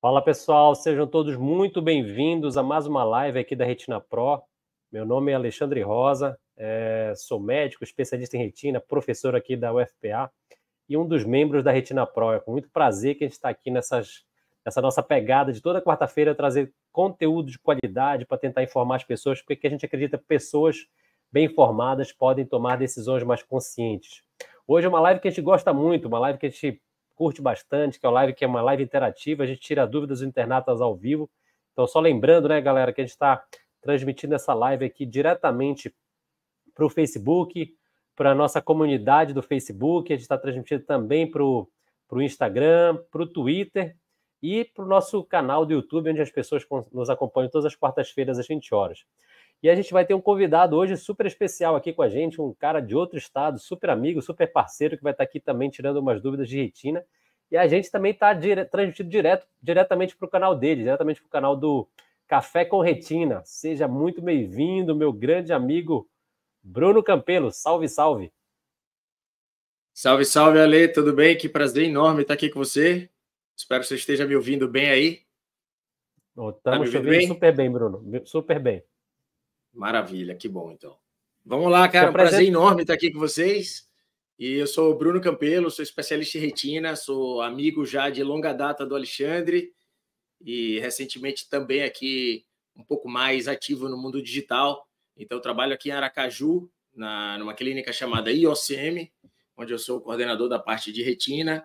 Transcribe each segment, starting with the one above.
Fala pessoal, sejam todos muito bem-vindos a mais uma live aqui da Retina Pro. Meu nome é Alexandre Rosa, é, sou médico, especialista em retina, professor aqui da UFPA e um dos membros da Retina Pro. É com muito prazer que a gente está aqui nessas, nessa nossa pegada de toda quarta-feira trazer conteúdo de qualidade para tentar informar as pessoas, porque a gente acredita que pessoas bem informadas podem tomar decisões mais conscientes. Hoje é uma live que a gente gosta muito, uma live que a gente curte bastante, que é o live que é uma live interativa, a gente tira dúvidas dos internatas ao vivo. Então, só lembrando, né, galera, que a gente está transmitindo essa live aqui diretamente para o Facebook, para a nossa comunidade do Facebook, a gente está transmitindo também para o Instagram, para o Twitter e para o nosso canal do YouTube, onde as pessoas nos acompanham todas as quartas-feiras às 20 horas. E a gente vai ter um convidado hoje super especial aqui com a gente, um cara de outro estado, super amigo, super parceiro, que vai estar aqui também tirando umas dúvidas de retina. E a gente também está dire... transmitido direto, diretamente para o canal dele, diretamente para o canal do Café com Retina. Seja muito bem-vindo, meu grande amigo Bruno Campelo. Salve, salve. Salve, salve, Ale. Tudo bem? Que prazer enorme estar aqui com você. Espero que você esteja me ouvindo bem aí. Estamos tá te ouvindo super bem, Bruno. Super bem. Maravilha, que bom então. Vamos lá, cara. Um prazer enorme estar aqui com vocês. E eu sou o Bruno Campelo, sou especialista em retina, sou amigo já de longa data do Alexandre e recentemente também aqui um pouco mais ativo no mundo digital. Então, trabalho aqui em Aracaju, na, numa clínica chamada IOCM, onde eu sou coordenador da parte de retina.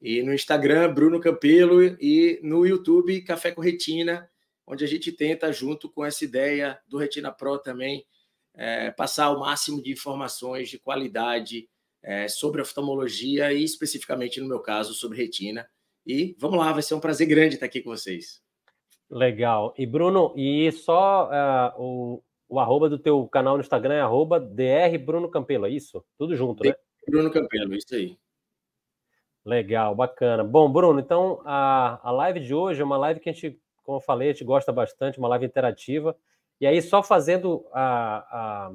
E no Instagram, Bruno Campelo, e no YouTube, Café com Retina onde a gente tenta, junto com essa ideia do Retina Pro também, é, passar o máximo de informações de qualidade é, sobre oftalmologia e especificamente, no meu caso, sobre retina. E vamos lá, vai ser um prazer grande estar aqui com vocês. Legal. E Bruno, e só uh, o, o arroba do teu canal no Instagram é arroba DR Bruno Campelo, é isso? Tudo junto, né? Bruno Campelo, isso aí. Legal, bacana. Bom, Bruno, então a, a live de hoje é uma live que a gente como eu falei, a gente gosta bastante, uma live interativa. E aí, só fazendo a, a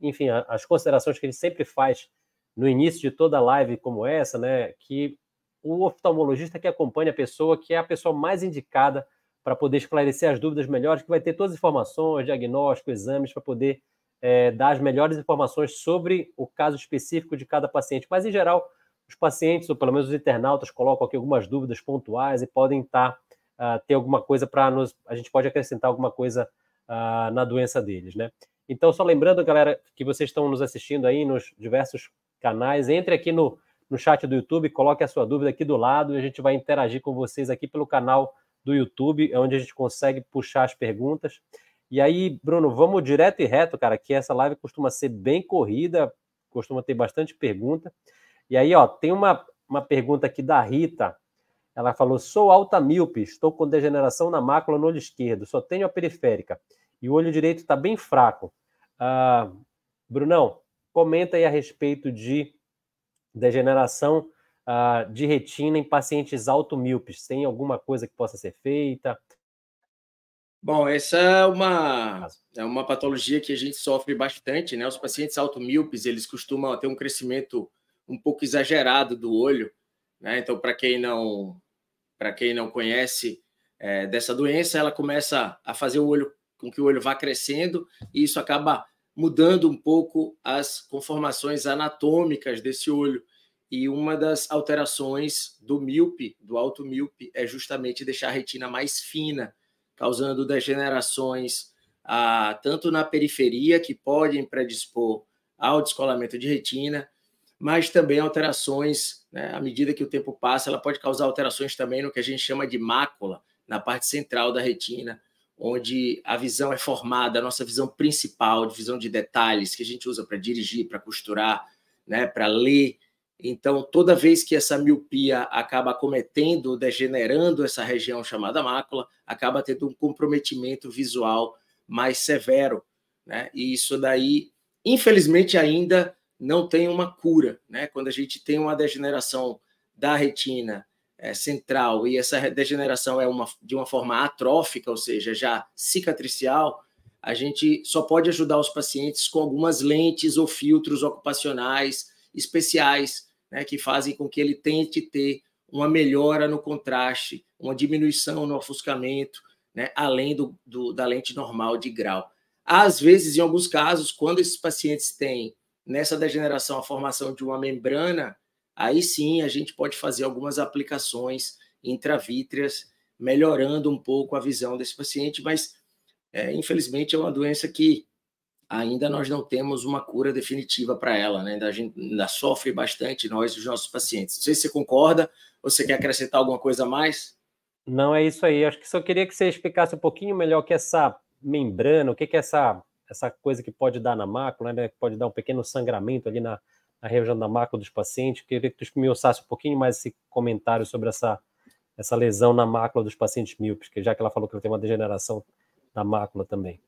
enfim, a, as considerações que ele sempre faz no início de toda live como essa, né? Que o oftalmologista que acompanha a pessoa, que é a pessoa mais indicada para poder esclarecer as dúvidas melhores, que vai ter todas as informações, diagnóstico, exames, para poder é, dar as melhores informações sobre o caso específico de cada paciente. Mas, em geral, os pacientes, ou pelo menos os internautas, colocam aqui algumas dúvidas pontuais e podem estar uh, alguma coisa para nos. A gente pode acrescentar alguma coisa uh, na doença deles, né? Então, só lembrando, galera, que vocês estão nos assistindo aí nos diversos canais, entre aqui no, no chat do YouTube, coloque a sua dúvida aqui do lado e a gente vai interagir com vocês aqui pelo canal do YouTube, é onde a gente consegue puxar as perguntas. E aí, Bruno, vamos direto e reto, cara, que essa live costuma ser bem corrida, costuma ter bastante pergunta. E aí, ó, tem uma, uma pergunta aqui da Rita, ela falou: sou alta míope, estou com degeneração na mácula no olho esquerdo, só tenho a periférica e o olho direito está bem fraco. Ah, Brunão, comenta aí a respeito de degeneração ah, de retina em pacientes automíopes. Tem alguma coisa que possa ser feita? Bom, essa é uma, é uma patologia que a gente sofre bastante, né? Os pacientes automíopes, eles costumam ter um crescimento um pouco exagerado do olho, né? Então, para quem não para quem não conhece é, dessa doença, ela começa a fazer o olho com que o olho vá crescendo e isso acaba mudando um pouco as conformações anatômicas desse olho. E uma das alterações do míope, do alto míope, é justamente deixar a retina mais fina, causando degenerações ah, tanto na periferia, que podem predispor ao descolamento de retina, mas também alterações, né, à medida que o tempo passa, ela pode causar alterações também no que a gente chama de mácula, na parte central da retina, onde a visão é formada, a nossa visão principal, de visão de detalhes, que a gente usa para dirigir, para costurar, né, para ler. Então, toda vez que essa miopia acaba cometendo, degenerando essa região chamada mácula, acaba tendo um comprometimento visual mais severo. Né? E isso daí, infelizmente, ainda não tem uma cura. Né? Quando a gente tem uma degeneração da retina é, central e essa degeneração é uma, de uma forma atrófica, ou seja, já cicatricial, a gente só pode ajudar os pacientes com algumas lentes ou filtros ocupacionais especiais, né, que fazem com que ele tente ter uma melhora no contraste, uma diminuição no ofuscamento, né, além do, do, da lente normal de grau. Às vezes, em alguns casos, quando esses pacientes têm nessa degeneração a formação de uma membrana, aí sim a gente pode fazer algumas aplicações intravítreas, melhorando um pouco a visão desse paciente, mas é, infelizmente é uma doença que ainda nós não temos uma cura definitiva para ela, né? A gente ainda sofre bastante nós, os nossos pacientes. Não sei se você concorda ou você quer acrescentar alguma coisa a mais. Não, é isso aí. Acho que só queria que você explicasse um pouquinho melhor o que é essa membrana, o que é essa, essa coisa que pode dar na mácula, né? Pode dar um pequeno sangramento ali na, na região da mácula dos pacientes. Queria que tu me um pouquinho mais esse comentário sobre essa, essa lesão na mácula dos pacientes míopes, que já que ela falou que ela tem uma degeneração da mácula também.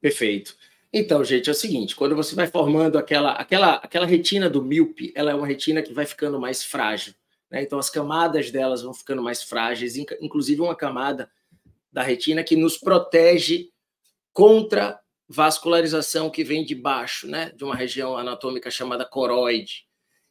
Perfeito. Então, gente, é o seguinte: quando você vai formando aquela, aquela, aquela retina do míope, ela é uma retina que vai ficando mais frágil. Né? Então, as camadas delas vão ficando mais frágeis, inclusive uma camada da retina que nos protege contra vascularização que vem de baixo, né? de uma região anatômica chamada coroide.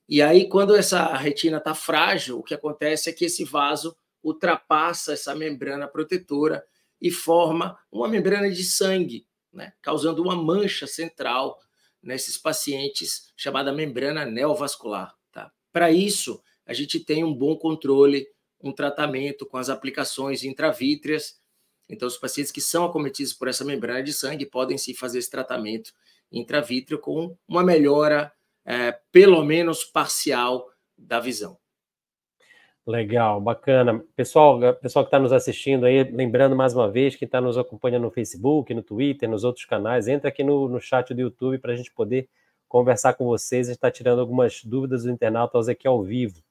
E aí, quando essa retina está frágil, o que acontece é que esse vaso ultrapassa essa membrana protetora e forma uma membrana de sangue né, causando uma mancha central nesses pacientes chamada membrana neovascular. Tá? Para isso, a gente tem um bom controle, um tratamento com as aplicações intravítreas. Então, os pacientes que são acometidos por essa membrana de sangue podem se fazer esse tratamento intravítreo com uma melhora, é, pelo menos parcial, da visão. Legal, bacana. Pessoal, pessoal que está nos assistindo aí, lembrando mais uma vez, que está nos acompanhando no Facebook, no Twitter, nos outros canais, entra aqui no, no chat do YouTube para a gente poder conversar com vocês e estar tá tirando algumas dúvidas do internautas aqui ao vivo.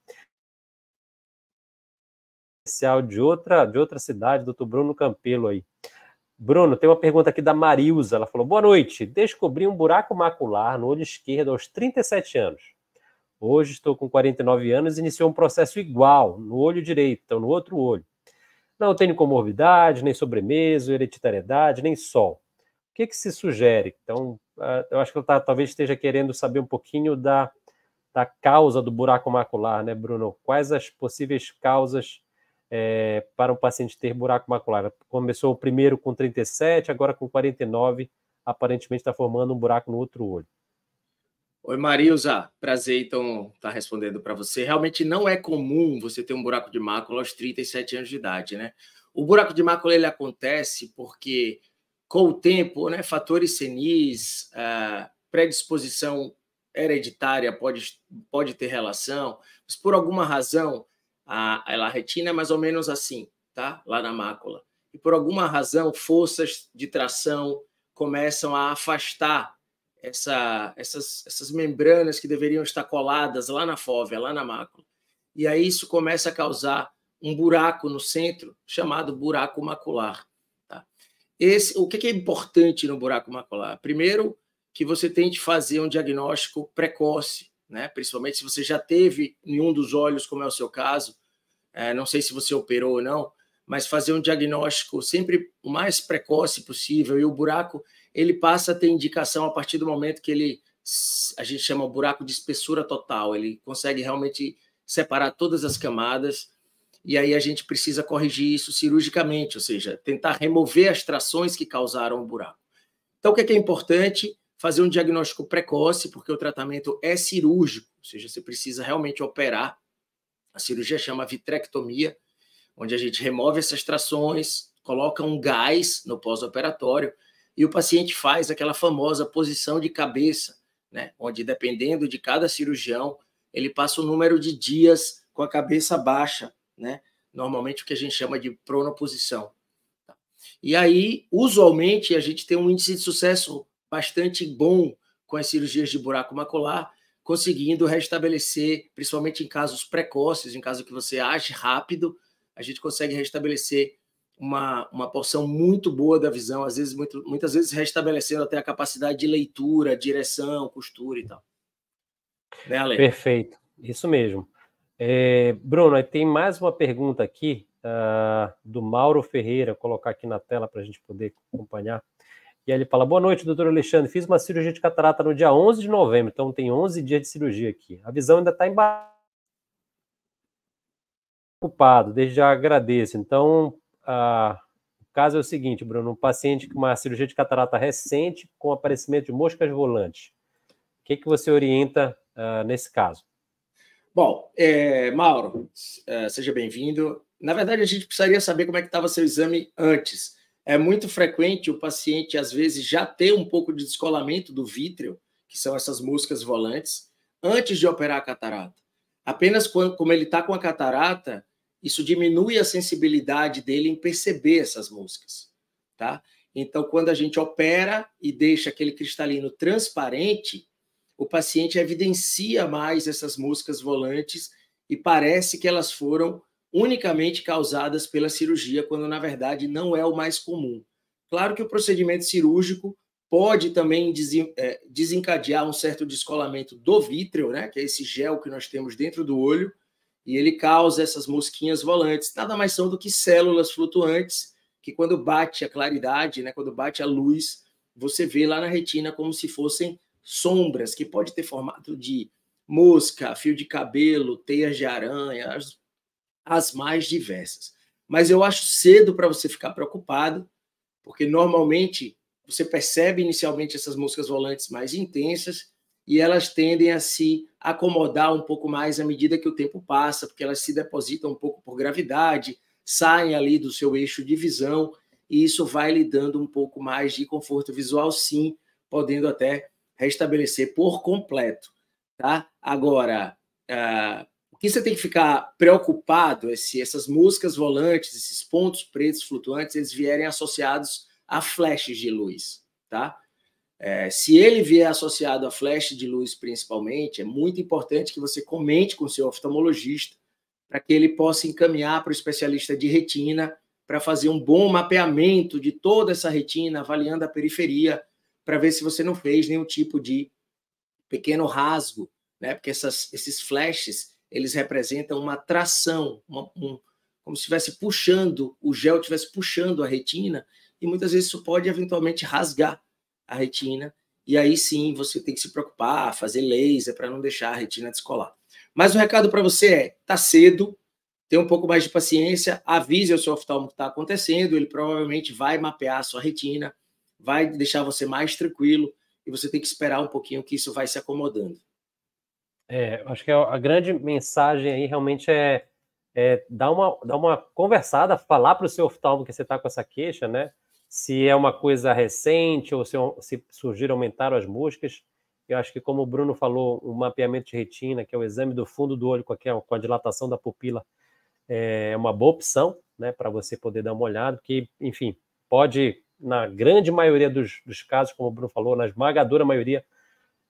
Especial de outra, de outra cidade, doutor Bruno Campelo aí. Bruno, tem uma pergunta aqui da Marilza. Ela falou: Boa noite. Descobri um buraco macular no olho esquerdo aos 37 anos. Hoje estou com 49 anos e iniciou um processo igual, no olho direito, então no outro olho. Não tenho comorbidade, nem sobremesa, hereditariedade, nem sol. O que, que se sugere? Então, ah, eu acho que ele tá, talvez esteja querendo saber um pouquinho da, da causa do buraco macular, né, Bruno? Quais as possíveis causas é, para um paciente ter buraco macular? Começou primeiro com 37, agora com 49, aparentemente está formando um buraco no outro olho. Oi, Marilza. Prazer, então, estar tá respondendo para você. Realmente não é comum você ter um buraco de mácula aos 37 anos de idade, né? O buraco de mácula ele acontece porque, com o tempo, né, fatores senis, predisposição hereditária pode, pode ter relação, mas por alguma razão a, a retina é mais ou menos assim, tá? Lá na mácula. E por alguma razão, forças de tração começam a afastar essa, essas, essas membranas que deveriam estar coladas lá na fóvea, lá na mácula. E aí isso começa a causar um buraco no centro, chamado buraco macular. Tá? Esse, o que é importante no buraco macular? Primeiro, que você tente fazer um diagnóstico precoce, né? principalmente se você já teve em um dos olhos, como é o seu caso, é, não sei se você operou ou não, mas fazer um diagnóstico sempre o mais precoce possível. E o buraco ele passa a ter indicação a partir do momento que ele a gente chama buraco de espessura total, ele consegue realmente separar todas as camadas e aí a gente precisa corrigir isso cirurgicamente, ou seja, tentar remover as trações que causaram o buraco. Então, o que é, é importante? Fazer um diagnóstico precoce, porque o tratamento é cirúrgico, ou seja, você precisa realmente operar. A cirurgia chama vitrectomia, onde a gente remove essas trações, coloca um gás no pós-operatório e o paciente faz aquela famosa posição de cabeça, né? onde, dependendo de cada cirurgião, ele passa o um número de dias com a cabeça baixa, né? normalmente o que a gente chama de pronoposição. E aí, usualmente, a gente tem um índice de sucesso bastante bom com as cirurgias de buraco macular, conseguindo restabelecer, principalmente em casos precoces, em caso que você age rápido, a gente consegue restabelecer uma, uma porção muito boa da visão, às vezes, muito, muitas vezes restabelecendo até a capacidade de leitura, direção, costura e tal. Né, Ale? Perfeito, isso mesmo. É, Bruno, tem mais uma pergunta aqui uh, do Mauro Ferreira, vou colocar aqui na tela para a gente poder acompanhar. E aí ele fala: Boa noite, doutor Alexandre. Fiz uma cirurgia de catarata no dia 11 de novembro, então tem 11 dias de cirurgia aqui. A visão ainda está embaixo Ocupado, desde já agradeço. Então, a, o caso é o seguinte, Bruno: um paciente com uma cirurgia de catarata recente com aparecimento de moscas volantes. O que, que você orienta uh, nesse caso? Bom, é, Mauro, é, seja bem-vindo. Na verdade, a gente precisaria saber como é que estava seu exame antes. É muito frequente o paciente, às vezes, já ter um pouco de descolamento do vítreo, que são essas moscas volantes, antes de operar a catarata. Apenas quando, como ele está com a catarata, isso diminui a sensibilidade dele em perceber essas moscas, tá? Então, quando a gente opera e deixa aquele cristalino transparente, o paciente evidencia mais essas moscas volantes e parece que elas foram unicamente causadas pela cirurgia, quando na verdade não é o mais comum. Claro que o procedimento cirúrgico pode também é, desencadear um certo descolamento do vítreo, né, que é esse gel que nós temos dentro do olho, e ele causa essas mosquinhas volantes. Nada mais são do que células flutuantes que quando bate a claridade, né, quando bate a luz, você vê lá na retina como se fossem sombras, que pode ter formato de mosca, fio de cabelo, teias de aranha, as, as mais diversas. Mas eu acho cedo para você ficar preocupado, porque normalmente você percebe inicialmente essas moscas volantes mais intensas e elas tendem a se acomodar um pouco mais à medida que o tempo passa, porque elas se depositam um pouco por gravidade, saem ali do seu eixo de visão, e isso vai lhe dando um pouco mais de conforto visual, sim, podendo até restabelecer por completo. Tá? Agora, o que você tem que ficar preocupado é se essas moscas volantes, esses pontos pretos flutuantes, eles vierem associados a flashes de luz. Tá? É, se ele vier associado a flash de luz, principalmente, é muito importante que você comente com o seu oftalmologista para que ele possa encaminhar para o especialista de retina para fazer um bom mapeamento de toda essa retina, avaliando a periferia, para ver se você não fez nenhum tipo de pequeno rasgo, né? Porque essas, esses flashes eles representam uma tração, uma, um, como se estivesse puxando, o gel estivesse puxando a retina, e muitas vezes isso pode eventualmente rasgar a retina, e aí sim você tem que se preocupar, fazer laser para não deixar a retina descolar. Mas o recado para você é: tá cedo, tenha um pouco mais de paciência, avise ao seu oftalmo o que está acontecendo, ele provavelmente vai mapear a sua retina, vai deixar você mais tranquilo, e você tem que esperar um pouquinho que isso vai se acomodando. É, acho que a grande mensagem aí realmente é, é dar, uma, dar uma conversada, falar para o seu oftalmo que você está com essa queixa, né? se é uma coisa recente ou se, se surgiram, aumentaram as moscas. Eu acho que, como o Bruno falou, o mapeamento de retina, que é o exame do fundo do olho com a, com a dilatação da pupila, é uma boa opção né, para você poder dar uma olhada, porque, enfim, pode, na grande maioria dos, dos casos, como o Bruno falou, na esmagadora maioria,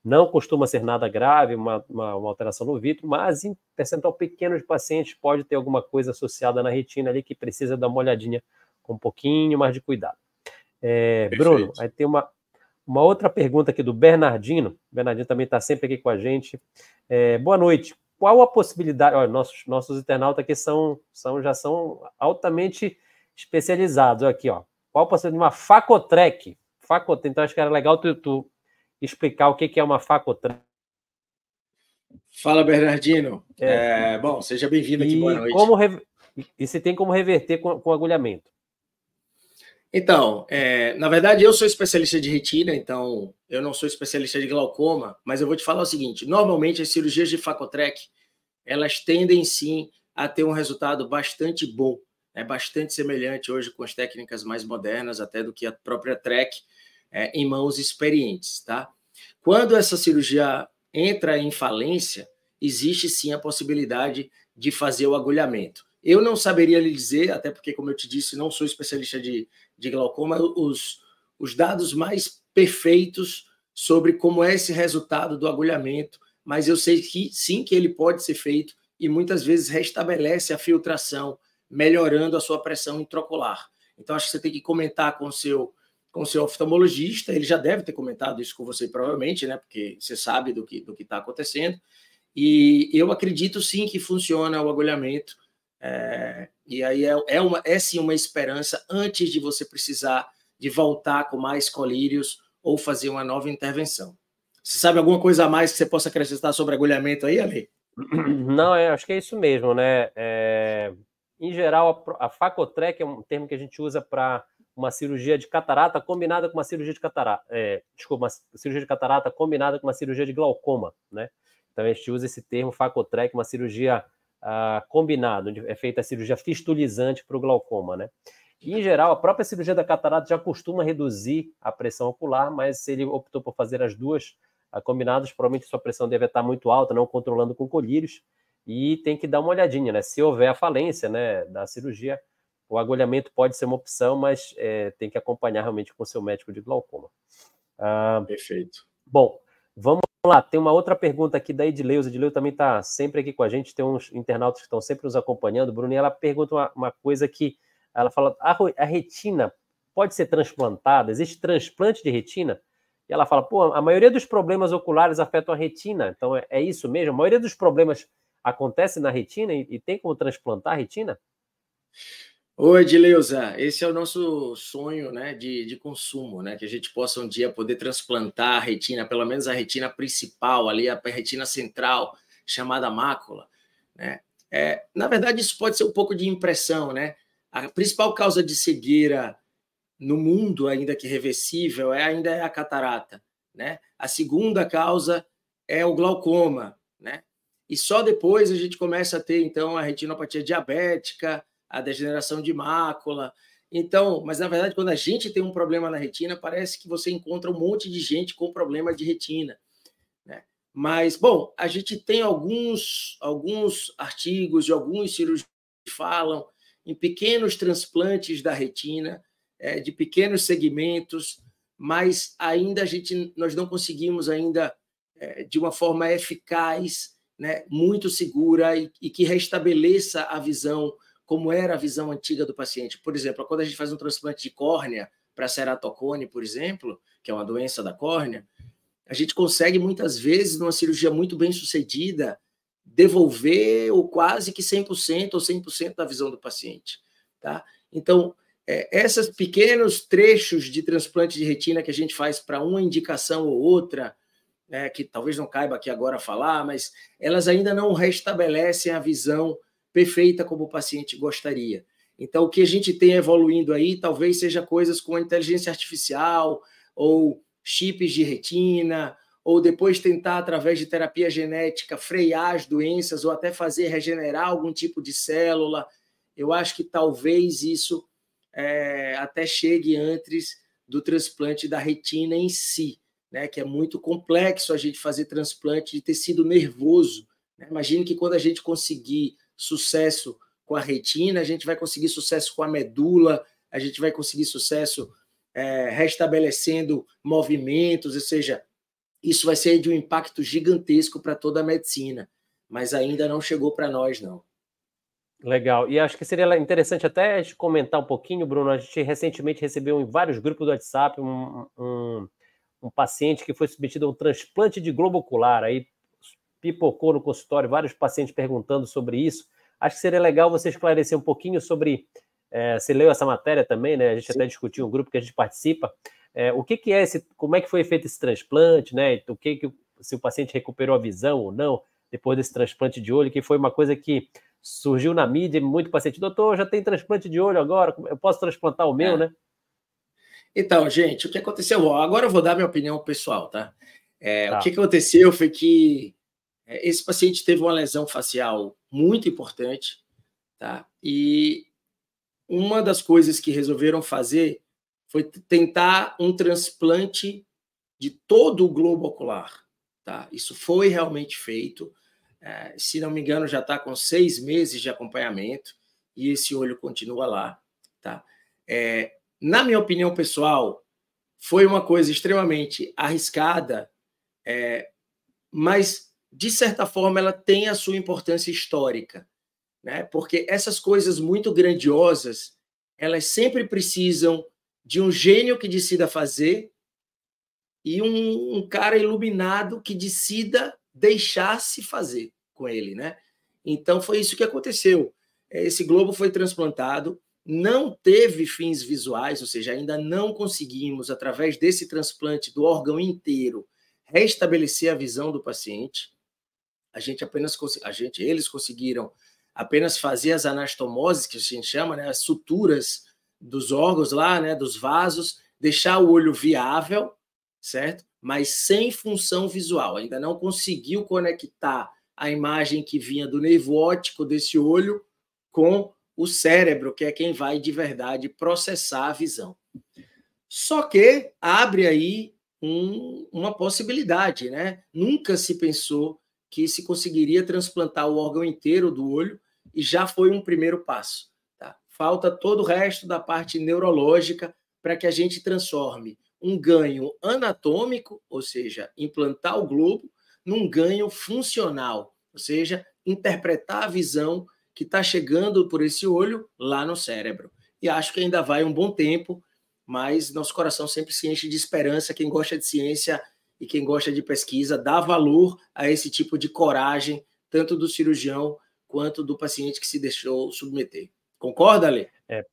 não costuma ser nada grave, uma, uma, uma, alteração no vítreo, mas em percentual pequeno de pacientes pode ter alguma coisa associada na retina ali que precisa dar uma olhadinha com um pouquinho mais de cuidado. É, Bruno, aí tem uma, uma outra pergunta aqui do Bernardino. O Bernardino também está sempre aqui com a gente. É, boa noite. Qual a possibilidade? Olha, nossos, nossos internautas aqui são, são, já são altamente especializados. Aqui, ó. Qual a possibilidade de uma facotrek? Facotrek. Então, acho que era legal tu, tu explicar o que, é uma facotrek. Fala, Bernardino. É. É, bom, seja bem-vindo aqui. Boa noite. Como re... E se tem como reverter com, com agulhamento? Então, é, na verdade, eu sou especialista de retina, então eu não sou especialista de glaucoma, mas eu vou te falar o seguinte: normalmente as cirurgias de Facotrek elas tendem sim a ter um resultado bastante bom, é bastante semelhante hoje com as técnicas mais modernas, até do que a própria Trek é, em mãos experientes, tá? Quando essa cirurgia entra em falência, existe sim a possibilidade de fazer o agulhamento. Eu não saberia lhe dizer, até porque, como eu te disse, não sou especialista de, de glaucoma, os, os dados mais perfeitos sobre como é esse resultado do agulhamento, mas eu sei que sim que ele pode ser feito e muitas vezes restabelece a filtração, melhorando a sua pressão intraocular. Então, acho que você tem que comentar com o seu com o seu oftalmologista, ele já deve ter comentado isso com você, provavelmente, né? Porque você sabe do que do está acontecendo. E eu acredito sim que funciona o agulhamento. É, e aí é, é, uma, é sim uma esperança antes de você precisar de voltar com mais colírios ou fazer uma nova intervenção. Você sabe alguma coisa a mais que você possa acrescentar sobre agulhamento aí, Ale? Não, é, acho que é isso mesmo, né? É, em geral, a, a Facotrec é um termo que a gente usa para uma cirurgia de catarata combinada com uma cirurgia de catarata, é, desculpa, uma cirurgia de catarata combinada com uma cirurgia de glaucoma, né? Então a gente usa esse termo Facotrec, uma cirurgia uh, combinada, onde é feita a cirurgia fistulizante para o glaucoma, né? E, em geral, a própria cirurgia da catarata já costuma reduzir a pressão ocular, mas se ele optou por fazer as duas uh, combinadas, provavelmente sua pressão deve estar muito alta, não controlando com colírios, e tem que dar uma olhadinha, né? Se houver a falência né, da cirurgia, o agulhamento pode ser uma opção, mas é, tem que acompanhar realmente com o seu médico de glaucoma. Ah, Perfeito. Bom, vamos lá. Tem uma outra pergunta aqui da Edileuza. Edileuza também está sempre aqui com a gente. Tem uns internautas que estão sempre nos acompanhando. Bruno, e ela pergunta uma, uma coisa que ela fala: a, a, retina pode ser transplantada? Existe transplante de retina? E ela fala: pô, a maioria dos problemas oculares afetam a retina. Então é, é isso mesmo? A maioria dos problemas acontece na retina e, e tem como transplantar a retina? Oi, Edileuza, esse é o nosso sonho né, de, de consumo, né? Que a gente possa um dia poder transplantar a retina, pelo menos a retina principal, ali, a retina central, chamada mácula. Né? É, na verdade, isso pode ser um pouco de impressão, né? A principal causa de cegueira no mundo, ainda que reversível, é ainda é a catarata. Né? A segunda causa é o glaucoma, né? E só depois a gente começa a ter, então, a retinopatia diabética, a degeneração de mácula. Então, mas na verdade, quando a gente tem um problema na retina, parece que você encontra um monte de gente com problema de retina. Né? Mas, bom, a gente tem alguns, alguns artigos de alguns cirurgiões que falam em pequenos transplantes da retina, é, de pequenos segmentos, mas ainda a gente, nós não conseguimos ainda, é, de uma forma eficaz, né, muito segura e, e que restabeleça a visão como era a visão antiga do paciente. Por exemplo, quando a gente faz um transplante de córnea para ceratocone, por exemplo, que é uma doença da córnea, a gente consegue muitas vezes, numa cirurgia muito bem sucedida, devolver o quase que 100% ou 100% da visão do paciente. Tá? Então, é, esses pequenos trechos de transplante de retina que a gente faz para uma indicação ou outra, é, que talvez não caiba aqui agora falar, mas elas ainda não restabelecem a visão perfeita como o paciente gostaria. Então, o que a gente tem evoluindo aí talvez seja coisas com inteligência artificial ou chips de retina, ou depois tentar, através de terapia genética, frear as doenças ou até fazer regenerar algum tipo de célula. Eu acho que talvez isso é, até chegue antes do transplante da retina em si, né? que é muito complexo a gente fazer transplante de tecido nervoso. Né? Imagine que quando a gente conseguir sucesso com a retina, a gente vai conseguir sucesso com a medula, a gente vai conseguir sucesso é, restabelecendo movimentos, ou seja, isso vai ser de um impacto gigantesco para toda a medicina, mas ainda não chegou para nós, não. Legal. E acho que seria interessante até comentar um pouquinho, Bruno. A gente recentemente recebeu em vários grupos do WhatsApp um, um, um paciente que foi submetido a um transplante de globo ocular. Aí pipocou no consultório, vários pacientes perguntando sobre isso. Acho que seria legal você esclarecer um pouquinho sobre. É, você leu essa matéria também, né? A gente Sim. até discutiu um grupo que a gente participa. É, o que, que é esse, como é que foi feito esse transplante, né? O que, que se o paciente recuperou a visão ou não depois desse transplante de olho, que foi uma coisa que surgiu na mídia, muito paciente, doutor, já tem transplante de olho agora, eu posso transplantar o meu, é. né? Então, gente, o que aconteceu? Agora eu vou dar minha opinião pessoal, tá? É, tá. O que aconteceu foi que esse paciente teve uma lesão facial muito importante, tá? E uma das coisas que resolveram fazer foi tentar um transplante de todo o globo ocular, tá? Isso foi realmente feito. É, se não me engano, já está com seis meses de acompanhamento e esse olho continua lá, tá? É, na minha opinião pessoal, foi uma coisa extremamente arriscada, é, mas de certa forma, ela tem a sua importância histórica, né? Porque essas coisas muito grandiosas, elas sempre precisam de um gênio que decida fazer e um, um cara iluminado que decida deixar-se fazer com ele, né? Então foi isso que aconteceu. Esse globo foi transplantado, não teve fins visuais, ou seja, ainda não conseguimos, através desse transplante do órgão inteiro, restabelecer a visão do paciente. A gente apenas a gente, eles conseguiram apenas fazer as anastomoses que a gente chama, né, as suturas dos órgãos lá, né, dos vasos, deixar o olho viável, certo? Mas sem função visual. Ainda não conseguiu conectar a imagem que vinha do nervo óptico desse olho com o cérebro, que é quem vai de verdade processar a visão. Só que abre aí um, uma possibilidade, né? Nunca se pensou que se conseguiria transplantar o órgão inteiro do olho e já foi um primeiro passo. Tá? Falta todo o resto da parte neurológica para que a gente transforme um ganho anatômico, ou seja, implantar o globo, num ganho funcional, ou seja, interpretar a visão que está chegando por esse olho lá no cérebro. E acho que ainda vai um bom tempo, mas nosso coração sempre se enche de esperança. Quem gosta de ciência e quem gosta de pesquisa dá valor a esse tipo de coragem, tanto do cirurgião quanto do paciente que se deixou submeter. Concorda, Ale? É,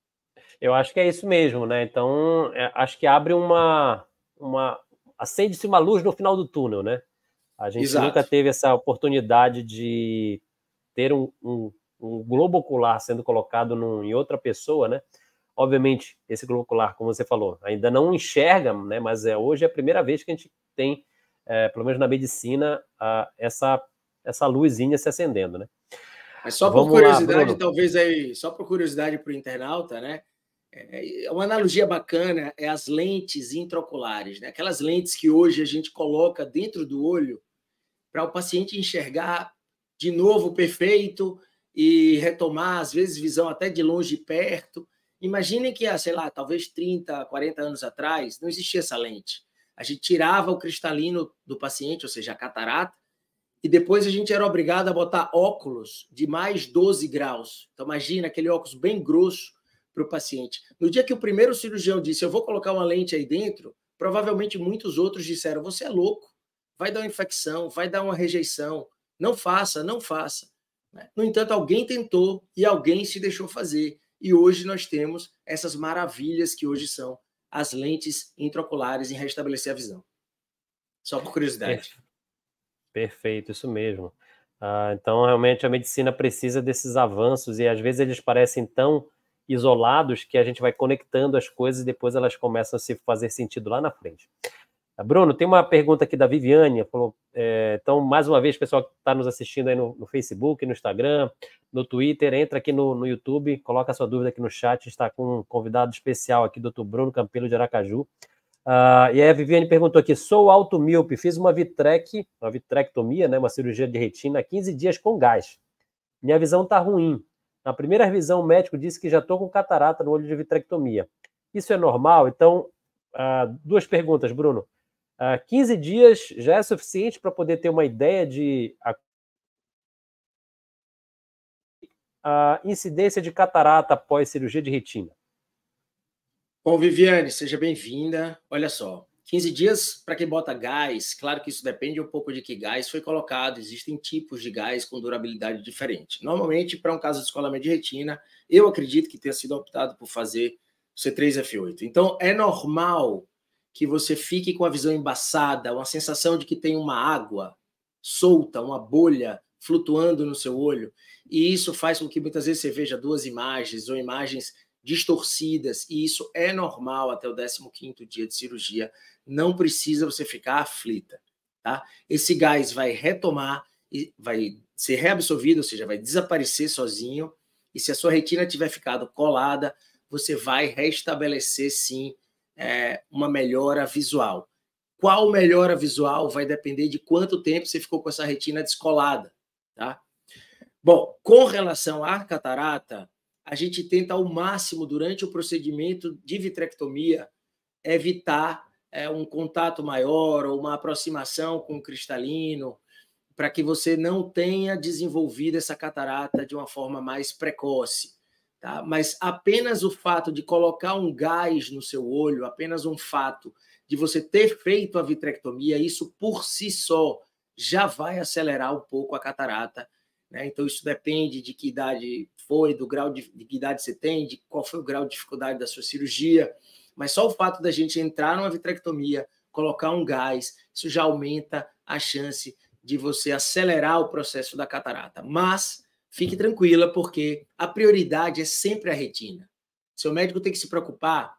eu acho que é isso mesmo, né? Então, é, acho que abre uma. uma acende-se uma luz no final do túnel, né? A gente Exato. nunca teve essa oportunidade de ter um, um, um globo ocular sendo colocado num, em outra pessoa, né? Obviamente, esse globo ocular, como você falou, ainda não enxerga, né? Mas é, hoje é a primeira vez que a gente tem, é, pelo menos na medicina, a, essa, essa luzinha se acendendo, né? Mas só por curiosidade, lá, talvez aí, só por curiosidade para o internauta, né? É, é uma analogia bacana é as lentes intraoculares, né? Aquelas lentes que hoje a gente coloca dentro do olho para o paciente enxergar de novo perfeito e retomar, às vezes, visão até de longe e perto. Imaginem que, sei lá, talvez 30, 40 anos atrás, não existia essa lente. A gente tirava o cristalino do paciente, ou seja, a catarata, e depois a gente era obrigado a botar óculos de mais 12 graus. Então, imagina aquele óculos bem grosso para o paciente. No dia que o primeiro cirurgião disse, eu vou colocar uma lente aí dentro, provavelmente muitos outros disseram, você é louco, vai dar uma infecção, vai dar uma rejeição, não faça, não faça. Né? No entanto, alguém tentou e alguém se deixou fazer. E hoje nós temos essas maravilhas que hoje são as lentes intraoculares em restabelecer a visão. Só por curiosidade. Perfeito, isso mesmo. Ah, então, realmente, a medicina precisa desses avanços e às vezes eles parecem tão isolados que a gente vai conectando as coisas e depois elas começam a se fazer sentido lá na frente. Bruno, tem uma pergunta aqui da Viviane. Falou, é, então, mais uma vez, pessoal que está nos assistindo aí no, no, Facebook, no Instagram, no Twitter, entra aqui no, no, YouTube, coloca a sua dúvida aqui no chat. Está com um convidado especial aqui, doutor Bruno Campelo de Aracaju. Uh, e a Viviane perguntou aqui: sou automíope, fiz uma vitrec, uma vitrectomia, né, uma cirurgia de retina, 15 dias com gás. Minha visão está ruim. Na primeira revisão, o médico disse que já estou com catarata no olho de vitrectomia. Isso é normal? Então, uh, duas perguntas, Bruno. Uh, ah, 15 dias já é suficiente para poder ter uma ideia de a, a incidência de catarata após cirurgia de retina? Bom, Viviane, seja bem-vinda. Olha só, 15 dias para quem bota gás, claro que isso depende um pouco de que gás foi colocado, existem tipos de gás com durabilidade diferente. Normalmente, para um caso de escolamento de retina, eu acredito que tenha sido optado por fazer C3F8. Então, é normal que você fique com a visão embaçada, uma sensação de que tem uma água solta, uma bolha flutuando no seu olho, e isso faz com que muitas vezes você veja duas imagens ou imagens distorcidas, e isso é normal até o 15º dia de cirurgia, não precisa você ficar aflita, tá? Esse gás vai retomar e vai ser reabsorvido, ou seja, vai desaparecer sozinho, e se a sua retina tiver ficado colada, você vai restabelecer sim é, uma melhora visual. Qual melhora visual vai depender de quanto tempo você ficou com essa retina descolada, tá? Bom, com relação à catarata, a gente tenta ao máximo durante o procedimento de vitrectomia evitar é, um contato maior ou uma aproximação com o cristalino, para que você não tenha desenvolvido essa catarata de uma forma mais precoce. Tá? Mas apenas o fato de colocar um gás no seu olho, apenas um fato de você ter feito a vitrectomia, isso por si só já vai acelerar um pouco a catarata. Né? Então, isso depende de que idade foi, do grau de, de que idade você tem, de qual foi o grau de dificuldade da sua cirurgia. Mas só o fato da gente entrar numa vitrectomia, colocar um gás, isso já aumenta a chance de você acelerar o processo da catarata. Mas fique tranquila, porque a prioridade é sempre a retina. Seu médico tem que se preocupar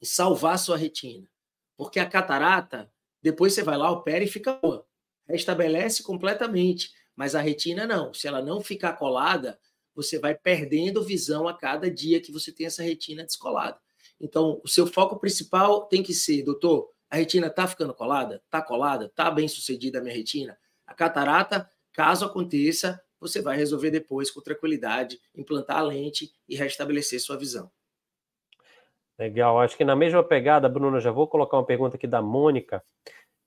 em salvar sua retina. Porque a catarata, depois você vai lá, opera e fica boa. Restabelece completamente. Mas a retina não. Se ela não ficar colada, você vai perdendo visão a cada dia que você tem essa retina descolada. Então, o seu foco principal tem que ser, doutor, a retina está ficando colada? Está colada? Está bem sucedida a minha retina? A catarata, caso aconteça, você vai resolver depois com tranquilidade, implantar a lente e restabelecer sua visão. Legal, acho que na mesma pegada, Bruno, já vou colocar uma pergunta aqui da Mônica.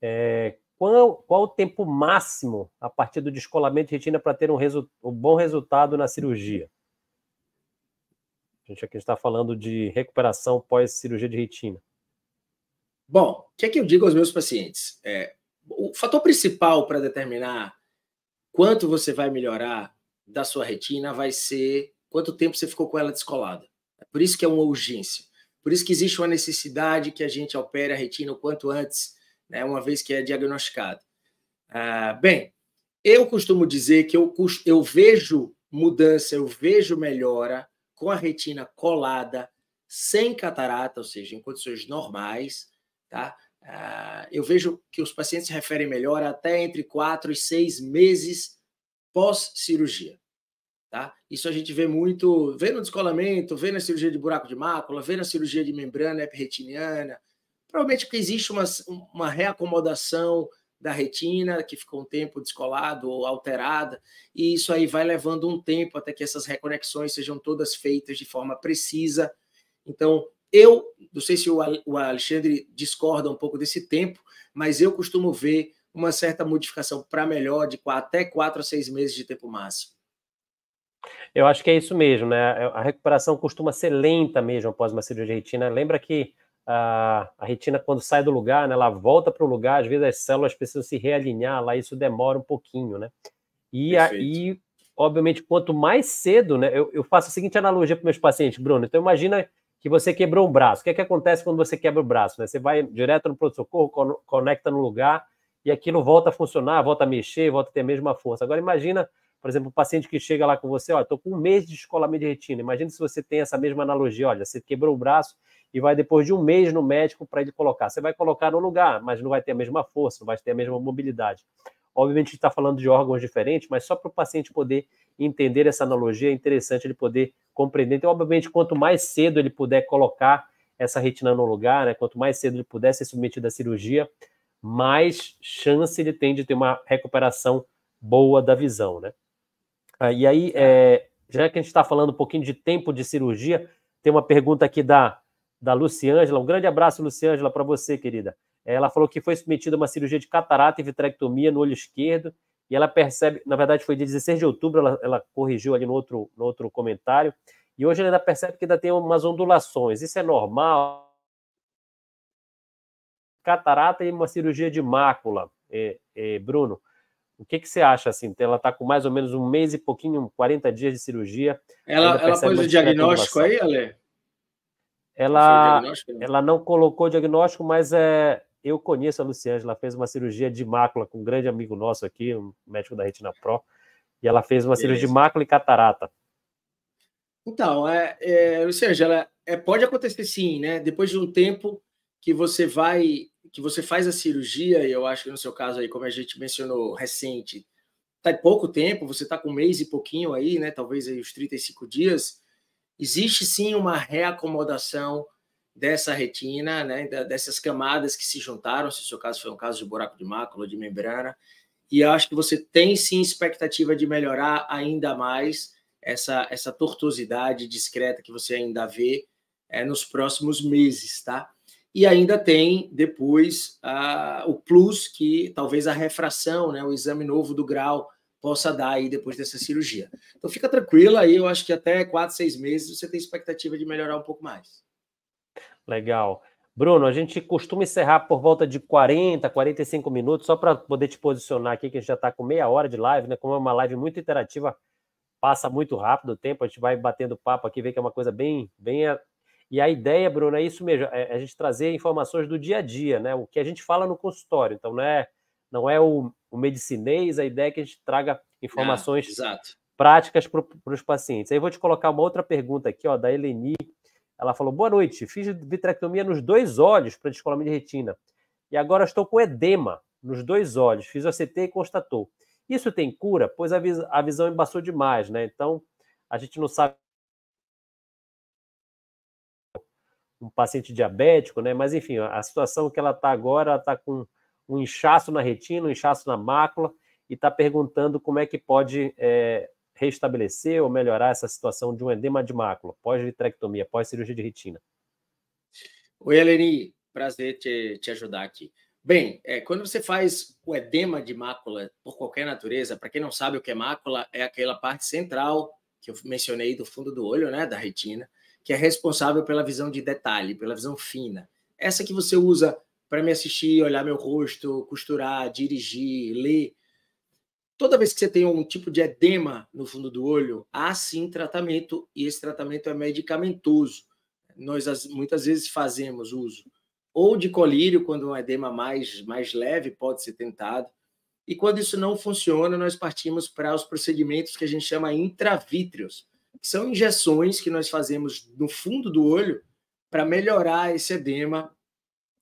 É, qual, qual o tempo máximo a partir do descolamento de retina para ter um, um bom resultado na cirurgia? A gente aqui está falando de recuperação pós-cirurgia de retina. Bom, o que é que eu digo aos meus pacientes? É, o fator principal para determinar quanto você vai melhorar da sua retina vai ser quanto tempo você ficou com ela descolada. É por isso que é uma urgência. Por isso que existe uma necessidade que a gente opere a retina o quanto antes, né, uma vez que é diagnosticado. Ah, bem, eu costumo dizer que eu, eu vejo mudança, eu vejo melhora com a retina colada, sem catarata, ou seja, em condições normais, tá? Ah, eu vejo que os pacientes se referem melhor até entre quatro e seis meses pós-cirurgia. Tá? Isso a gente vê muito, vê no descolamento, vê na cirurgia de buraco de mácula, vê na cirurgia de membrana epirretiniana. Provavelmente porque existe uma, uma reacomodação da retina, que ficou um tempo descolado ou alterada, e isso aí vai levando um tempo até que essas reconexões sejam todas feitas de forma precisa. Então, eu, não sei se o Alexandre discorda um pouco desse tempo, mas eu costumo ver uma certa modificação para melhor de quatro, até quatro a seis meses de tempo máximo. Eu acho que é isso mesmo, né? A recuperação costuma ser lenta mesmo após uma cirurgia de retina. Lembra que a, a retina, quando sai do lugar, né, ela volta para o lugar, às vezes as células precisam se realinhar, lá isso demora um pouquinho, né? E aí, obviamente, quanto mais cedo, né? Eu, eu faço a seguinte analogia para meus pacientes, Bruno. Então, imagina que você quebrou um braço. O que, é que acontece quando você quebra o braço? Né? Você vai direto no pronto-socorro, conecta no lugar e aquilo volta a funcionar, volta a mexer, volta a ter a mesma força. Agora, imagina por exemplo, o paciente que chega lá com você, olha, estou com um mês de descolamento de retina. Imagina se você tem essa mesma analogia, olha, você quebrou o braço e vai depois de um mês no médico para ele colocar. Você vai colocar no lugar, mas não vai ter a mesma força, não vai ter a mesma mobilidade. Obviamente, a gente está falando de órgãos diferentes, mas só para o paciente poder entender essa analogia, é interessante ele poder compreender. Então, obviamente, quanto mais cedo ele puder colocar essa retina no lugar, né, quanto mais cedo ele puder ser submetido à cirurgia, mais chance ele tem de ter uma recuperação boa da visão, né? Ah, e aí, é, já que a gente está falando um pouquinho de tempo de cirurgia, tem uma pergunta aqui da, da Luciângela. Um grande abraço, Luciângela, para você, querida. Ela falou que foi submetida a uma cirurgia de catarata e vitrectomia no olho esquerdo, e ela percebe, na verdade foi dia 16 de outubro, ela, ela corrigiu ali no outro, no outro comentário, e hoje ela ainda percebe que ainda tem umas ondulações. Isso é normal? Catarata e uma cirurgia de mácula, é, é, Bruno. O que, que você acha assim? Ela está com mais ou menos um mês e pouquinho, 40 dias de cirurgia. Ela, ela pôs o diagnóstico aí, Ale? Ela, não ela não colocou o diagnóstico, mas é, eu conheço a Luciane, ela fez uma cirurgia de mácula com um grande amigo nosso aqui, um médico da Retina Pro, e ela fez uma cirurgia de mácula e catarata. Então, é, é, Luciane, ela, é, pode acontecer sim, né? Depois de um tempo que você vai que você faz a cirurgia, e eu acho que no seu caso aí, como a gente mencionou, recente, tá pouco tempo, você está com um mês e pouquinho aí, né? Talvez aí os 35 dias, existe sim uma reacomodação dessa retina, né? Dessas camadas que se juntaram, se o seu caso foi um caso de buraco de mácula, de membrana, e eu acho que você tem sim expectativa de melhorar ainda mais essa, essa tortuosidade discreta que você ainda vê é, nos próximos meses, tá? E ainda tem depois a, o plus que talvez a refração, né, o exame novo do grau possa dar aí depois dessa cirurgia. Então fica tranquila aí, eu acho que até quatro, seis meses você tem expectativa de melhorar um pouco mais. Legal. Bruno, a gente costuma encerrar por volta de 40, 45 minutos, só para poder te posicionar aqui, que a gente já está com meia hora de live, né? Como é uma live muito interativa, passa muito rápido o tempo, a gente vai batendo papo aqui, vê que é uma coisa bem, bem e a ideia, Bruno, é isso mesmo, é a gente trazer informações do dia a dia, né? O que a gente fala no consultório. Então, não é, não é o, o medicinês, a ideia é que a gente traga informações ah, práticas para os pacientes. Aí eu vou te colocar uma outra pergunta aqui, ó, da Eleni. Ela falou: boa noite, fiz vitrectomia nos dois olhos para descolamento de retina. E agora estou com edema nos dois olhos. Fiz o CT e constatou. Isso tem cura? Pois a, vis a visão embaçou demais, né? Então, a gente não sabe um paciente diabético, né? Mas enfim, a situação que ela está agora, ela está com um inchaço na retina, um inchaço na mácula, e está perguntando como é que pode é, restabelecer ou melhorar essa situação de um edema de mácula, pós-vitrectomia, pós-cirurgia de retina. Oi, Eleni, prazer te, te ajudar aqui. Bem, é, quando você faz o edema de mácula por qualquer natureza, para quem não sabe o que é mácula, é aquela parte central que eu mencionei do fundo do olho, né, da retina, que é responsável pela visão de detalhe, pela visão fina. Essa que você usa para me assistir, olhar meu rosto, costurar, dirigir, ler. Toda vez que você tem um tipo de edema no fundo do olho, há sim tratamento, e esse tratamento é medicamentoso. Nós muitas vezes fazemos uso ou de colírio, quando um edema mais, mais leve pode ser tentado, e quando isso não funciona, nós partimos para os procedimentos que a gente chama intravítreos, que são injeções que nós fazemos no fundo do olho para melhorar esse edema,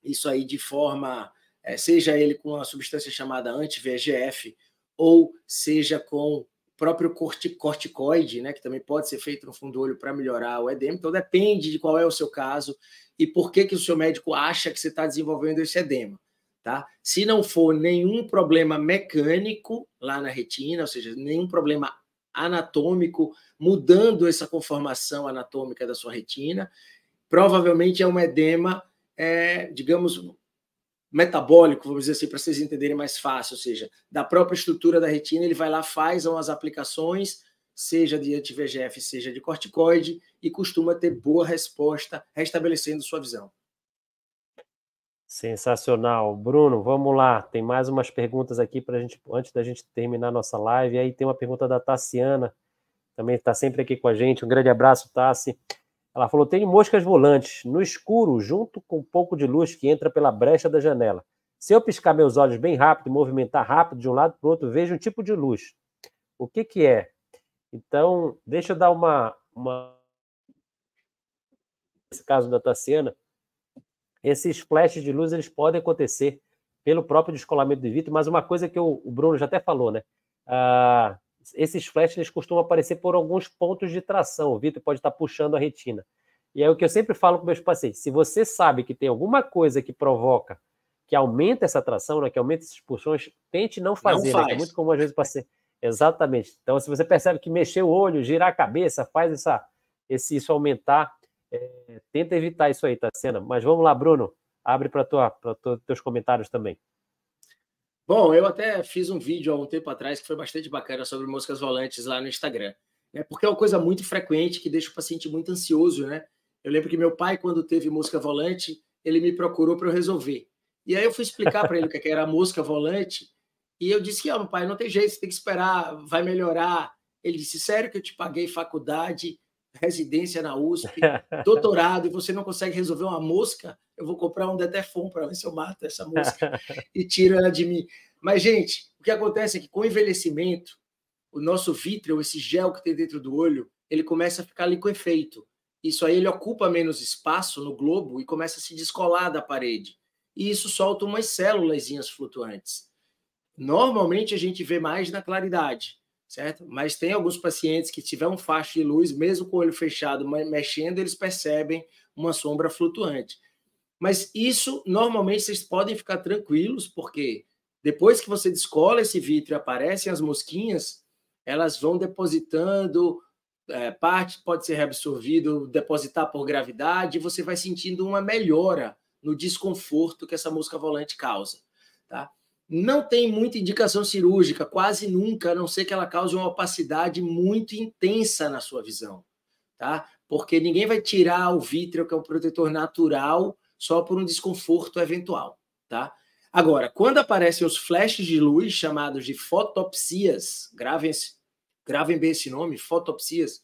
isso aí de forma, é, seja ele com uma substância chamada anti-VEGF, ou seja com próprio corticoide, né, que também pode ser feito no fundo do olho para melhorar o edema. Então, depende de qual é o seu caso e por que, que o seu médico acha que você está desenvolvendo esse edema. Tá? Se não for nenhum problema mecânico lá na retina, ou seja, nenhum problema anatômico, mudando essa conformação anatômica da sua retina. Provavelmente é um edema, é, digamos, metabólico, vamos dizer assim, para vocês entenderem mais fácil, ou seja, da própria estrutura da retina, ele vai lá, faz umas aplicações, seja de anti-VEGF, seja de corticoide, e costuma ter boa resposta, restabelecendo sua visão. Sensacional. Bruno, vamos lá. Tem mais umas perguntas aqui para gente, antes da gente terminar nossa live. Aí tem uma pergunta da Tassiana, também está sempre aqui com a gente. Um grande abraço, Tassi. Ela falou: tem moscas volantes no escuro, junto com um pouco de luz que entra pela brecha da janela. Se eu piscar meus olhos bem rápido e movimentar rápido de um lado para o outro, vejo um tipo de luz. O que, que é? Então, deixa eu dar uma. uma... Nesse caso da Tassiana, esses flashes de luz eles podem acontecer pelo próprio descolamento de vidro, mas uma coisa que o, o Bruno já até falou, né? Ah, esses flashes eles costumam aparecer por alguns pontos de tração. O vidro pode estar puxando a retina. E é o que eu sempre falo para meus pacientes: se você sabe que tem alguma coisa que provoca, que aumenta essa tração, né, que aumenta essas pulsões, tente não fazer. Não né, é muito comum às vezes paciente. Exatamente. Então, se você percebe que mexer o olho, girar a cabeça, faz essa, esse, isso aumentar, é, tenta evitar isso aí, tá cena. Mas vamos lá, Bruno, abre para os teus comentários também. Bom, eu até fiz um vídeo há um tempo atrás que foi bastante bacana sobre moscas volantes lá no Instagram, né? Porque é uma coisa muito frequente que deixa o paciente muito ansioso, né? Eu lembro que meu pai, quando teve mosca volante, ele me procurou para eu resolver. E aí eu fui explicar para ele o que era a mosca volante, e eu disse que, oh, pai, não tem jeito, você tem que esperar, vai melhorar. Ele disse, sério que eu te paguei faculdade, residência na USP, doutorado, e você não consegue resolver uma mosca, eu vou comprar um Detefon para ver se eu mato essa mosca e tiro ela de mim. Mas, gente, o que acontece é que com o envelhecimento, o nosso vítreo, esse gel que tem dentro do olho, ele começa a ficar liquefeito. Isso aí ele ocupa menos espaço no globo e começa a se descolar da parede. E isso solta umas células flutuantes. Normalmente a gente vê mais na claridade certo? Mas tem alguns pacientes que tiver um facho de luz, mesmo com o olho fechado, mexendo, eles percebem uma sombra flutuante. Mas isso, normalmente, vocês podem ficar tranquilos, porque depois que você descola esse vidro e aparecem as mosquinhas, elas vão depositando, é, parte pode ser reabsorvido, depositar por gravidade, e você vai sentindo uma melhora no desconforto que essa mosca volante causa, tá? Não tem muita indicação cirúrgica, quase nunca, a não ser que ela cause uma opacidade muito intensa na sua visão, tá? Porque ninguém vai tirar o vítreo, que é um protetor natural, só por um desconforto eventual, tá? Agora, quando aparecem os flashes de luz, chamados de fotopsias, gravem, gravem bem esse nome, fotopsias,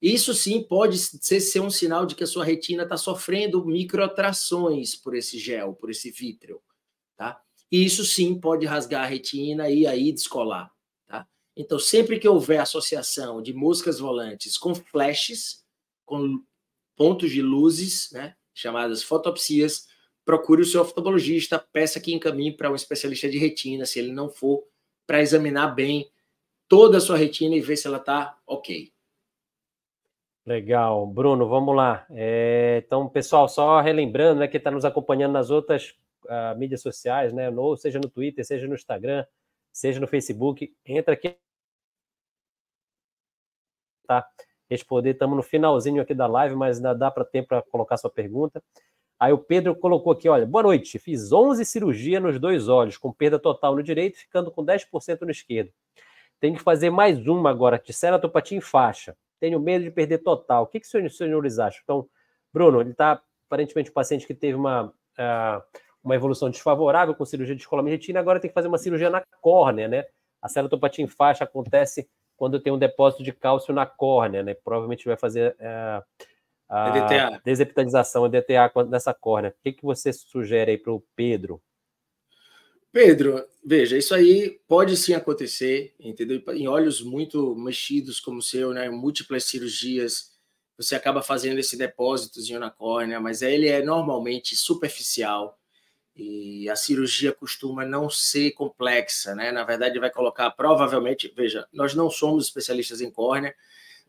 isso sim pode ser, ser um sinal de que a sua retina está sofrendo microtrações por esse gel, por esse vítreo, tá? E isso sim pode rasgar a retina e aí descolar. Tá? Então, sempre que houver associação de moscas volantes com flashes, com pontos de luzes, né, chamadas fotopsias, procure o seu oftalmologista, peça que encaminhe para um especialista de retina, se ele não for, para examinar bem toda a sua retina e ver se ela está ok. Legal. Bruno, vamos lá. É, então, pessoal, só relembrando, né, que está nos acompanhando nas outras uh, mídias sociais, né, no, seja no Twitter, seja no Instagram, seja no Facebook, entra aqui. Tá? Responder, estamos no finalzinho aqui da live, mas ainda dá para tempo para colocar sua pergunta. Aí o Pedro colocou aqui, olha, boa noite, fiz 11 cirurgias nos dois olhos, com perda total no direito, ficando com 10% no esquerdo. Tenho que fazer mais uma agora, de ceratopatia em faixa tenho medo de perder total. O que, que os senhores acham? Então, Bruno, ele está aparentemente um paciente que teve uma, uh, uma evolução desfavorável com cirurgia de escolamento de retina, agora tem que fazer uma cirurgia na córnea, né? A ceratopatia em faixa acontece quando tem um depósito de cálcio na córnea, né? Provavelmente vai fazer uh, a EDTA. desepitalização, EDTA nessa córnea. O que, que você sugere aí para o Pedro? Pedro, veja, isso aí pode sim acontecer, entendeu? Em olhos muito mexidos como o seu, né? Múltiplas cirurgias, você acaba fazendo esse depósitozinho na córnea, mas ele é normalmente superficial e a cirurgia costuma não ser complexa, né? Na verdade, vai colocar provavelmente, veja, nós não somos especialistas em córnea,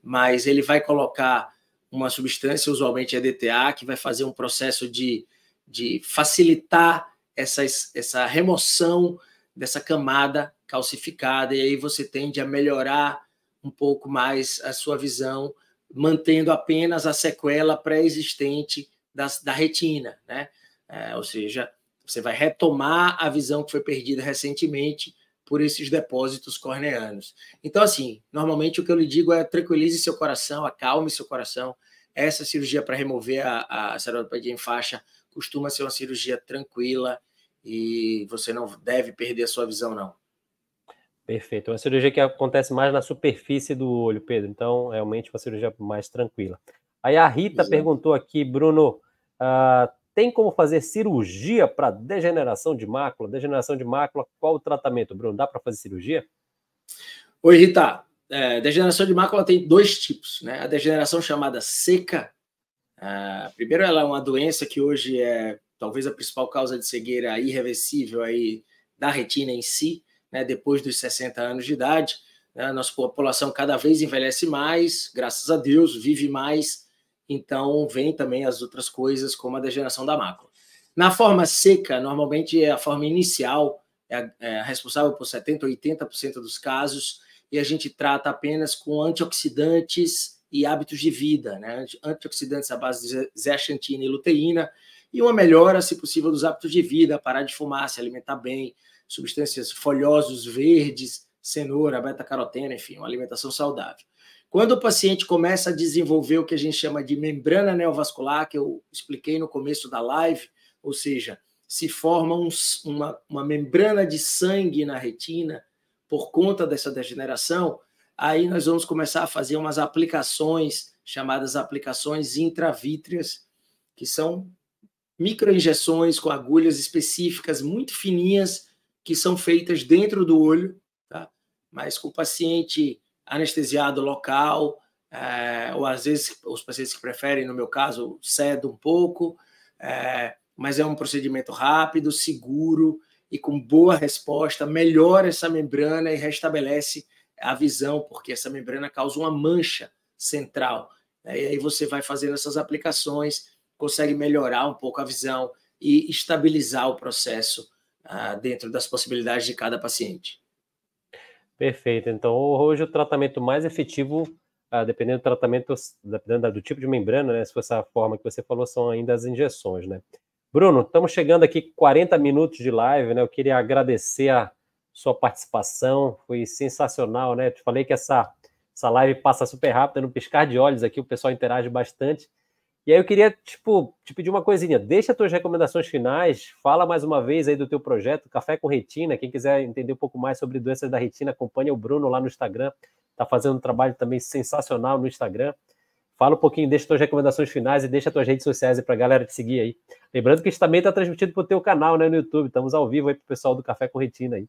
mas ele vai colocar uma substância, usualmente é DTA, que vai fazer um processo de, de facilitar essa, essa remoção dessa camada calcificada, e aí você tende a melhorar um pouco mais a sua visão, mantendo apenas a sequela pré-existente da retina, né? É, ou seja, você vai retomar a visão que foi perdida recentemente por esses depósitos corneanos. Então, assim, normalmente o que eu lhe digo é tranquilize seu coração, acalme seu coração. Essa cirurgia para remover a, a em faixa costuma ser uma cirurgia tranquila e você não deve perder a sua visão, não. Perfeito. É uma cirurgia que acontece mais na superfície do olho, Pedro. Então, realmente, uma cirurgia mais tranquila. Aí a Rita Exato. perguntou aqui, Bruno, uh, tem como fazer cirurgia para degeneração de mácula? Degeneração de mácula, qual o tratamento, Bruno? Dá para fazer cirurgia? Oi, Rita. É, degeneração de mácula tem dois tipos, né? A degeneração chamada seca. Uh, primeiro, ela é uma doença que hoje é talvez a principal causa de cegueira irreversível aí da retina em si, né, depois dos 60 anos de idade. Né, nossa população cada vez envelhece mais, graças a Deus, vive mais, então vem também as outras coisas, como a degeneração da mácula. Na forma seca, normalmente é a forma inicial, é, é responsável por 70%, 80% dos casos, e a gente trata apenas com antioxidantes e hábitos de vida, né? Antioxidantes à base de zeaxantina e luteína, e uma melhora, se possível, dos hábitos de vida, parar de fumar, se alimentar bem, substâncias folhosos verdes, cenoura, beta-caroteno, enfim, uma alimentação saudável. Quando o paciente começa a desenvolver o que a gente chama de membrana neovascular, que eu expliquei no começo da live, ou seja, se forma um, uma, uma membrana de sangue na retina por conta dessa degeneração, aí nós vamos começar a fazer umas aplicações chamadas aplicações intravítreas, que são microinjeções com agulhas específicas muito fininhas que são feitas dentro do olho, tá? mas com o paciente anestesiado local, é, ou às vezes os pacientes que preferem, no meu caso, cedo um pouco, é, mas é um procedimento rápido, seguro e com boa resposta, melhora essa membrana e restabelece a visão, porque essa membrana causa uma mancha central. Né? E aí você vai fazendo essas aplicações consegue melhorar um pouco a visão e estabilizar o processo uh, dentro das possibilidades de cada paciente. Perfeito. Então, hoje o tratamento mais efetivo, uh, dependendo do tratamento, dependendo do tipo de membrana, né? Se for essa forma que você falou, são ainda as injeções, né? Bruno, estamos chegando aqui 40 minutos de live, né? Eu queria agradecer a sua participação, foi sensacional, né? Te falei que essa, essa live passa super rápido, no piscar de olhos aqui, o pessoal interage bastante. E aí eu queria, tipo, te pedir uma coisinha. Deixa as tuas recomendações finais, fala mais uma vez aí do teu projeto, Café com Retina. Quem quiser entender um pouco mais sobre doenças da retina, acompanha o Bruno lá no Instagram. Tá fazendo um trabalho também sensacional no Instagram. Fala um pouquinho, deixa suas recomendações finais e deixa suas redes sociais para a galera te seguir aí. Lembrando que isso também está transmitido para o teu canal né, no YouTube. Estamos ao vivo aí para o pessoal do Café com Retina aí.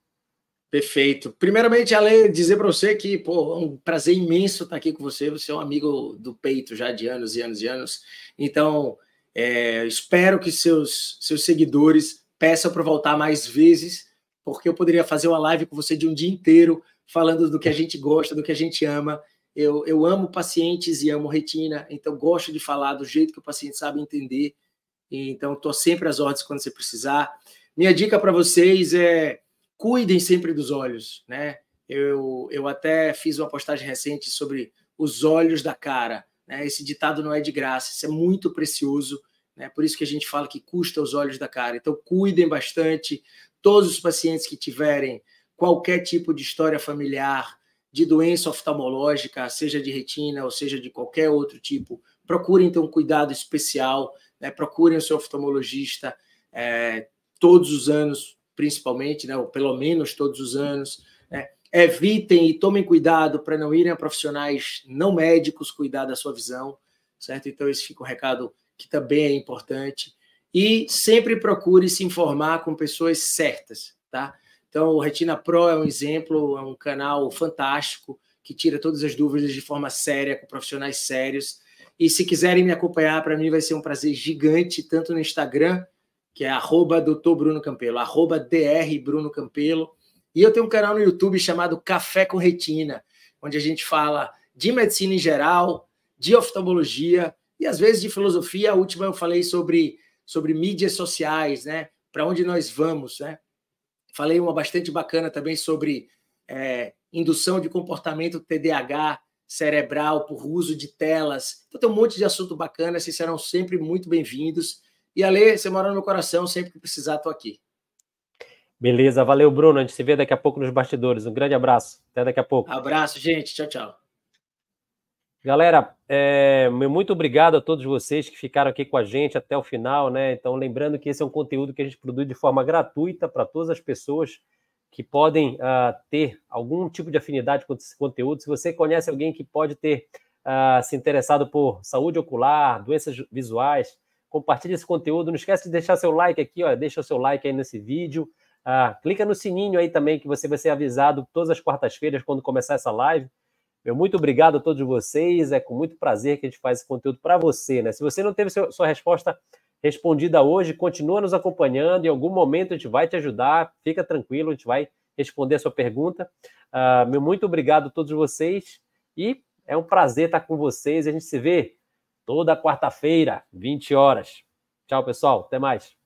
Perfeito. Primeiramente, Ale, dizer para você que pô, é um prazer imenso estar aqui com você. Você é um amigo do peito já de anos e anos e anos. Então, é, espero que seus, seus seguidores peçam para voltar mais vezes, porque eu poderia fazer uma live com você de um dia inteiro, falando do que a gente gosta, do que a gente ama. Eu, eu amo pacientes e amo retina, então gosto de falar do jeito que o paciente sabe entender. Então, estou sempre às ordens quando você precisar. Minha dica para vocês é cuidem sempre dos olhos, né? Eu, eu até fiz uma postagem recente sobre os olhos da cara. Né? Esse ditado não é de graça, isso é muito precioso. Né? Por isso que a gente fala que custa os olhos da cara. Então, cuidem bastante. Todos os pacientes que tiverem qualquer tipo de história familiar, de doença oftalmológica, seja de retina ou seja de qualquer outro tipo, procurem ter um cuidado especial, né? procurem o seu oftalmologista é, todos os anos, principalmente, né, ou pelo menos todos os anos. Né, evitem e tomem cuidado para não irem a profissionais não médicos cuidar da sua visão, certo? Então, esse fica um recado que também é importante. E sempre procure se informar com pessoas certas, tá? Então, o Retina Pro é um exemplo, é um canal fantástico que tira todas as dúvidas de forma séria, com profissionais sérios. E se quiserem me acompanhar, para mim vai ser um prazer gigante, tanto no Instagram que é arroba doutor Bruno Campelo, arroba DR Bruno Campelo. E eu tenho um canal no YouTube chamado Café com Retina, onde a gente fala de medicina em geral, de oftalmologia e às vezes de filosofia. A última eu falei sobre, sobre mídias sociais, né? Para onde nós vamos, né? Falei uma bastante bacana também sobre é, indução de comportamento TDAH cerebral por uso de telas. Então tem um monte de assunto bacana, vocês serão sempre muito bem-vindos. E Ale, você mora no meu coração, sempre que precisar, estou aqui. Beleza, valeu, Bruno. A gente se vê daqui a pouco nos bastidores. Um grande abraço. Até daqui a pouco. Abraço, gente. Tchau, tchau. Galera, é, muito obrigado a todos vocês que ficaram aqui com a gente até o final, né? Então, lembrando que esse é um conteúdo que a gente produz de forma gratuita para todas as pessoas que podem uh, ter algum tipo de afinidade com esse conteúdo. Se você conhece alguém que pode ter uh, se interessado por saúde ocular, doenças visuais, compartilhe esse conteúdo. Não esquece de deixar seu like aqui, ó, deixa o seu like aí nesse vídeo. Ah, clica no sininho aí também, que você vai ser avisado todas as quartas-feiras quando começar essa live. Meu muito obrigado a todos vocês. É com muito prazer que a gente faz esse conteúdo para você. Né? Se você não teve seu, sua resposta respondida hoje, continua nos acompanhando. Em algum momento a gente vai te ajudar. Fica tranquilo, a gente vai responder a sua pergunta. Ah, meu muito obrigado a todos vocês. E é um prazer estar com vocês. A gente se vê toda quarta-feira, 20 horas. Tchau, pessoal. Até mais.